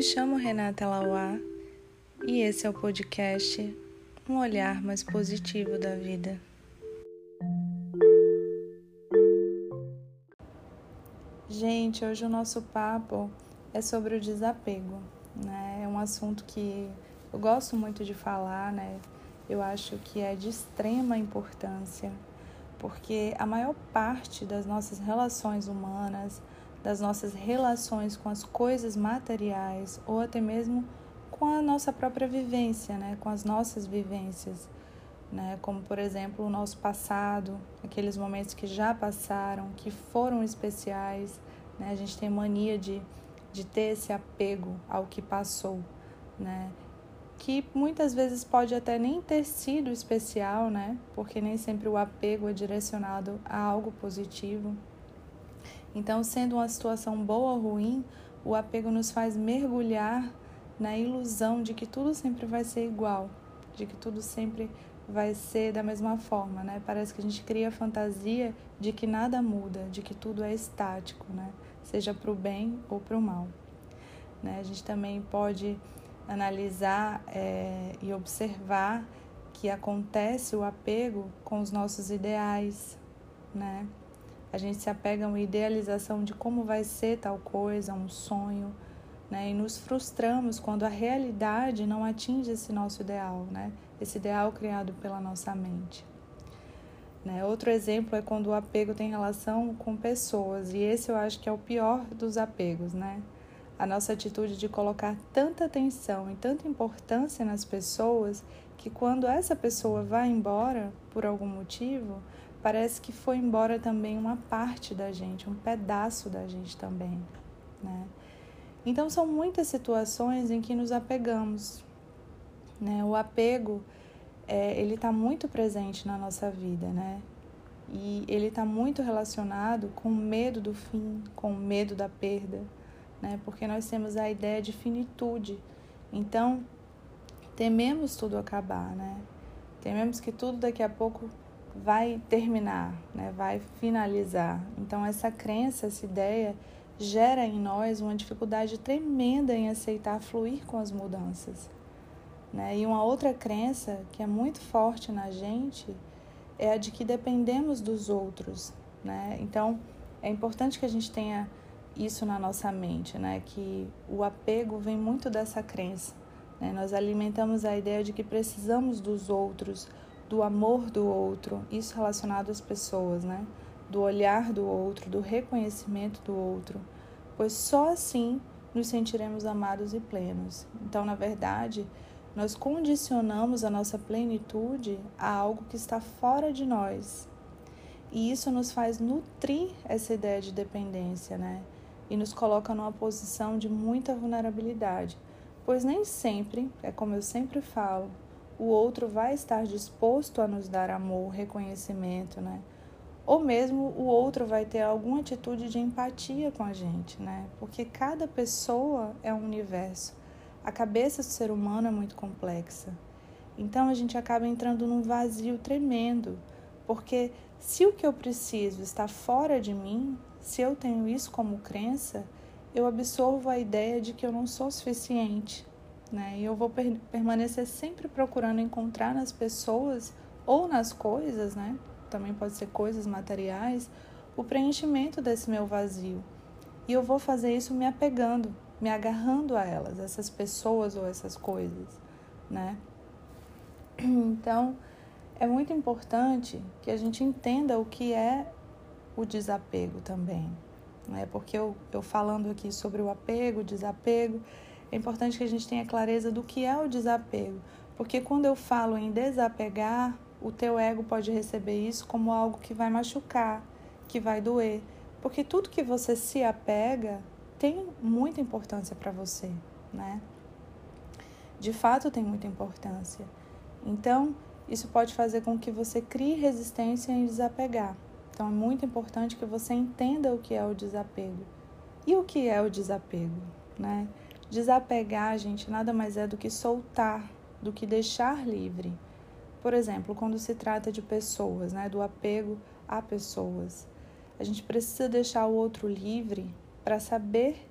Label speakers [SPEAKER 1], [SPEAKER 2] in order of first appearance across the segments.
[SPEAKER 1] me chamo Renata Lauá e esse é o podcast Um Olhar Mais Positivo da Vida. Gente, hoje o nosso papo é sobre o desapego, né? É um assunto que eu gosto muito de falar, né? Eu acho que é de extrema importância, porque a maior parte das nossas relações humanas, das nossas relações com as coisas materiais ou até mesmo com a nossa própria vivência, né? com as nossas vivências, né? como por exemplo o nosso passado, aqueles momentos que já passaram, que foram especiais. Né? A gente tem mania de, de ter esse apego ao que passou, né? que muitas vezes pode até nem ter sido especial, né? porque nem sempre o apego é direcionado a algo positivo. Então, sendo uma situação boa ou ruim, o apego nos faz mergulhar na ilusão de que tudo sempre vai ser igual, de que tudo sempre vai ser da mesma forma, né? Parece que a gente cria a fantasia de que nada muda, de que tudo é estático, né? Seja para o bem ou para o mal. Né? A gente também pode analisar é, e observar que acontece o apego com os nossos ideais, né? A gente se apega a uma idealização de como vai ser tal coisa, um sonho, né? E nos frustramos quando a realidade não atinge esse nosso ideal, né? Esse ideal criado pela nossa mente. Né? Outro exemplo é quando o apego tem relação com pessoas, e esse eu acho que é o pior dos apegos, né? A nossa atitude de colocar tanta atenção e tanta importância nas pessoas que quando essa pessoa vai embora por algum motivo, parece que foi embora também uma parte da gente, um pedaço da gente também, né? Então são muitas situações em que nos apegamos, né? O apego é, ele está muito presente na nossa vida, né? E ele está muito relacionado com o medo do fim, com o medo da perda, né? Porque nós temos a ideia de finitude. Então, tememos tudo acabar, né? Tememos que tudo daqui a pouco vai terminar, né? vai finalizar. Então, essa crença, essa ideia, gera em nós uma dificuldade tremenda em aceitar fluir com as mudanças. Né? E uma outra crença que é muito forte na gente é a de que dependemos dos outros. Né? Então, é importante que a gente tenha isso na nossa mente, né? que o apego vem muito dessa crença. Né? Nós alimentamos a ideia de que precisamos dos outros do amor do outro, isso relacionado às pessoas, né? Do olhar do outro, do reconhecimento do outro, pois só assim nos sentiremos amados e plenos. Então, na verdade, nós condicionamos a nossa plenitude a algo que está fora de nós. E isso nos faz nutrir essa ideia de dependência, né? E nos coloca numa posição de muita vulnerabilidade, pois nem sempre, é como eu sempre falo, o outro vai estar disposto a nos dar amor, reconhecimento, né? Ou mesmo o outro vai ter alguma atitude de empatia com a gente, né? Porque cada pessoa é um universo. A cabeça do ser humano é muito complexa. Então a gente acaba entrando num vazio tremendo, porque se o que eu preciso está fora de mim, se eu tenho isso como crença, eu absorvo a ideia de que eu não sou suficiente, né? E eu vou per permanecer sempre procurando encontrar nas pessoas ou nas coisas, né? Também pode ser coisas materiais, o preenchimento desse meu vazio. E eu vou fazer isso me apegando, me agarrando a elas, essas pessoas ou essas coisas, né? Então, é muito importante que a gente entenda o que é o desapego também, né? Porque eu, eu falando aqui sobre o apego, o desapego, é importante que a gente tenha clareza do que é o desapego, porque quando eu falo em desapegar, o teu ego pode receber isso como algo que vai machucar, que vai doer, porque tudo que você se apega tem muita importância para você, né? De fato tem muita importância. Então, isso pode fazer com que você crie resistência em desapegar. Então, é muito importante que você entenda o que é o desapego. E o que é o desapego, né? Desapegar, gente, nada mais é do que soltar, do que deixar livre. Por exemplo, quando se trata de pessoas, né, do apego a pessoas, a gente precisa deixar o outro livre para saber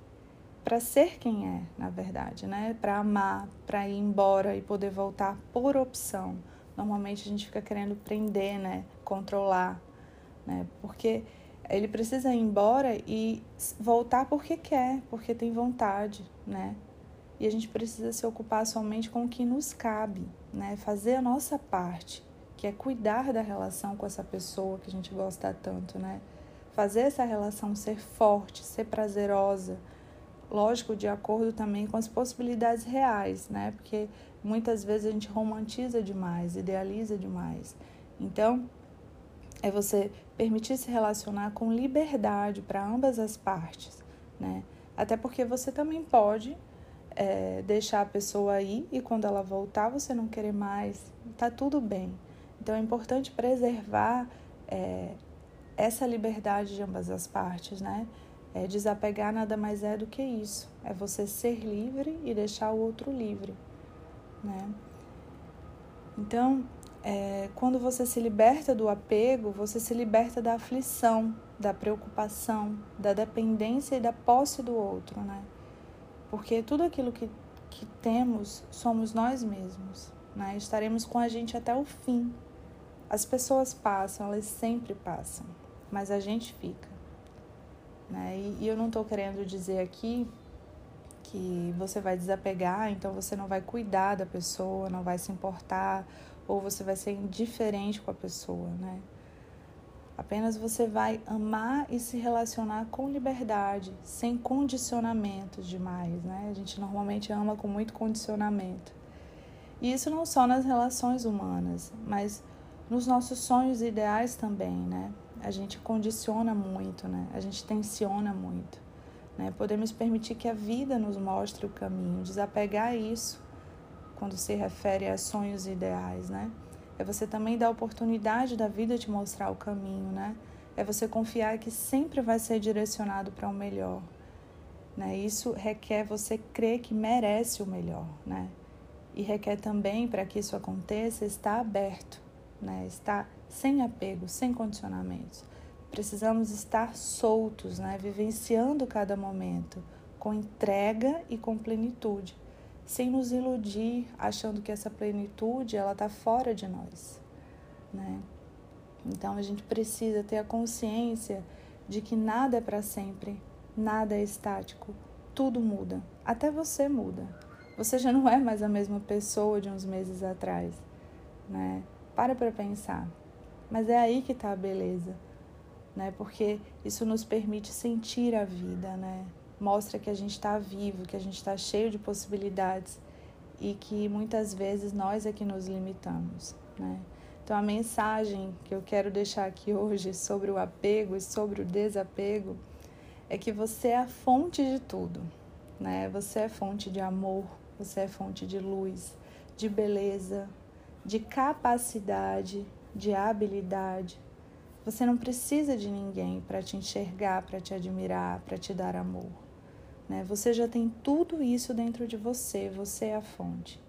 [SPEAKER 1] para ser quem é, na verdade, né? Para amar, para ir embora e poder voltar por opção. Normalmente a gente fica querendo prender, né? Controlar, né? Porque ele precisa ir embora e voltar porque quer, porque tem vontade, né? E a gente precisa se ocupar somente com o que nos cabe, né? Fazer a nossa parte, que é cuidar da relação com essa pessoa que a gente gosta tanto, né? Fazer essa relação ser forte, ser prazerosa, lógico, de acordo também com as possibilidades reais, né? Porque muitas vezes a gente romantiza demais, idealiza demais. Então, é você permitir se relacionar com liberdade para ambas as partes, né? Até porque você também pode é, deixar a pessoa aí e quando ela voltar você não querer mais, tá tudo bem. Então é importante preservar é, essa liberdade de ambas as partes, né? É, desapegar nada mais é do que isso. É você ser livre e deixar o outro livre, né? Então, é, quando você se liberta do apego, você se liberta da aflição, da preocupação, da dependência e da posse do outro, né? Porque tudo aquilo que, que temos somos nós mesmos, né? Estaremos com a gente até o fim. As pessoas passam, elas sempre passam, mas a gente fica. Né? E, e eu não estou querendo dizer aqui que você vai desapegar, então você não vai cuidar da pessoa, não vai se importar, ou você vai ser indiferente com a pessoa, né? Apenas você vai amar e se relacionar com liberdade, sem condicionamentos demais, né? A gente normalmente ama com muito condicionamento. E isso não só nas relações humanas, mas nos nossos sonhos ideais também, né? a gente condiciona muito, né? A gente tensiona muito. Né? Podemos permitir que a vida nos mostre o caminho, desapegar isso quando se refere a sonhos ideais, né? É você também dar a oportunidade da vida te mostrar o caminho, né? É você confiar que sempre vai ser direcionado para o melhor. Né? Isso requer você crer que merece o melhor, né? E requer também, para que isso aconteça, estar aberto, né? Estar sem apego, sem condicionamentos. Precisamos estar soltos, né? vivenciando cada momento, com entrega e com plenitude, sem nos iludir achando que essa plenitude ela está fora de nós. Né? Então a gente precisa ter a consciência de que nada é para sempre, nada é estático, tudo muda, até você muda. Você já não é mais a mesma pessoa de uns meses atrás, né? Para para pensar. Mas é aí que está a beleza, né? Porque isso nos permite sentir a vida, né? Mostra que a gente está vivo, que a gente está cheio de possibilidades e que muitas vezes nós é que nos limitamos, né? Então a mensagem que eu quero deixar aqui hoje sobre o apego e sobre o desapego é que você é a fonte de tudo, né? Você é fonte de amor, você é fonte de luz, de beleza, de capacidade, de habilidade. Você não precisa de ninguém para te enxergar, para te admirar, para te dar amor. Né? Você já tem tudo isso dentro de você, você é a fonte.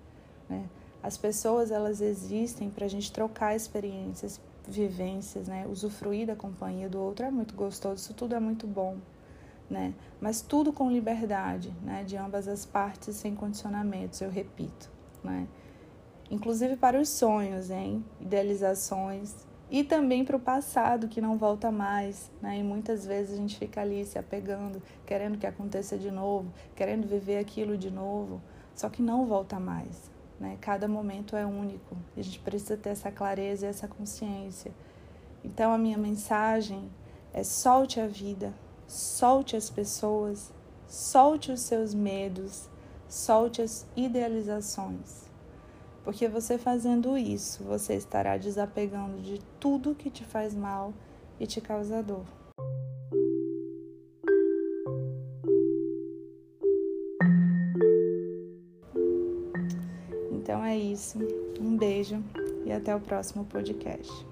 [SPEAKER 1] Né? As pessoas elas existem para a gente trocar experiências, vivências, né? usufruir da companhia do outro é muito gostoso, isso tudo é muito bom. Né? Mas tudo com liberdade, né? de ambas as partes, sem condicionamentos, eu repito. Né? inclusive para os sonhos, hein? idealizações e também para o passado que não volta mais, né? E muitas vezes a gente fica ali se apegando, querendo que aconteça de novo, querendo viver aquilo de novo, só que não volta mais, né? Cada momento é único e a gente precisa ter essa clareza e essa consciência. Então a minha mensagem é solte a vida, solte as pessoas, solte os seus medos, solte as idealizações porque você fazendo isso, você estará desapegando de tudo que te faz mal e te causa dor. Então é isso. Um beijo e até o próximo podcast.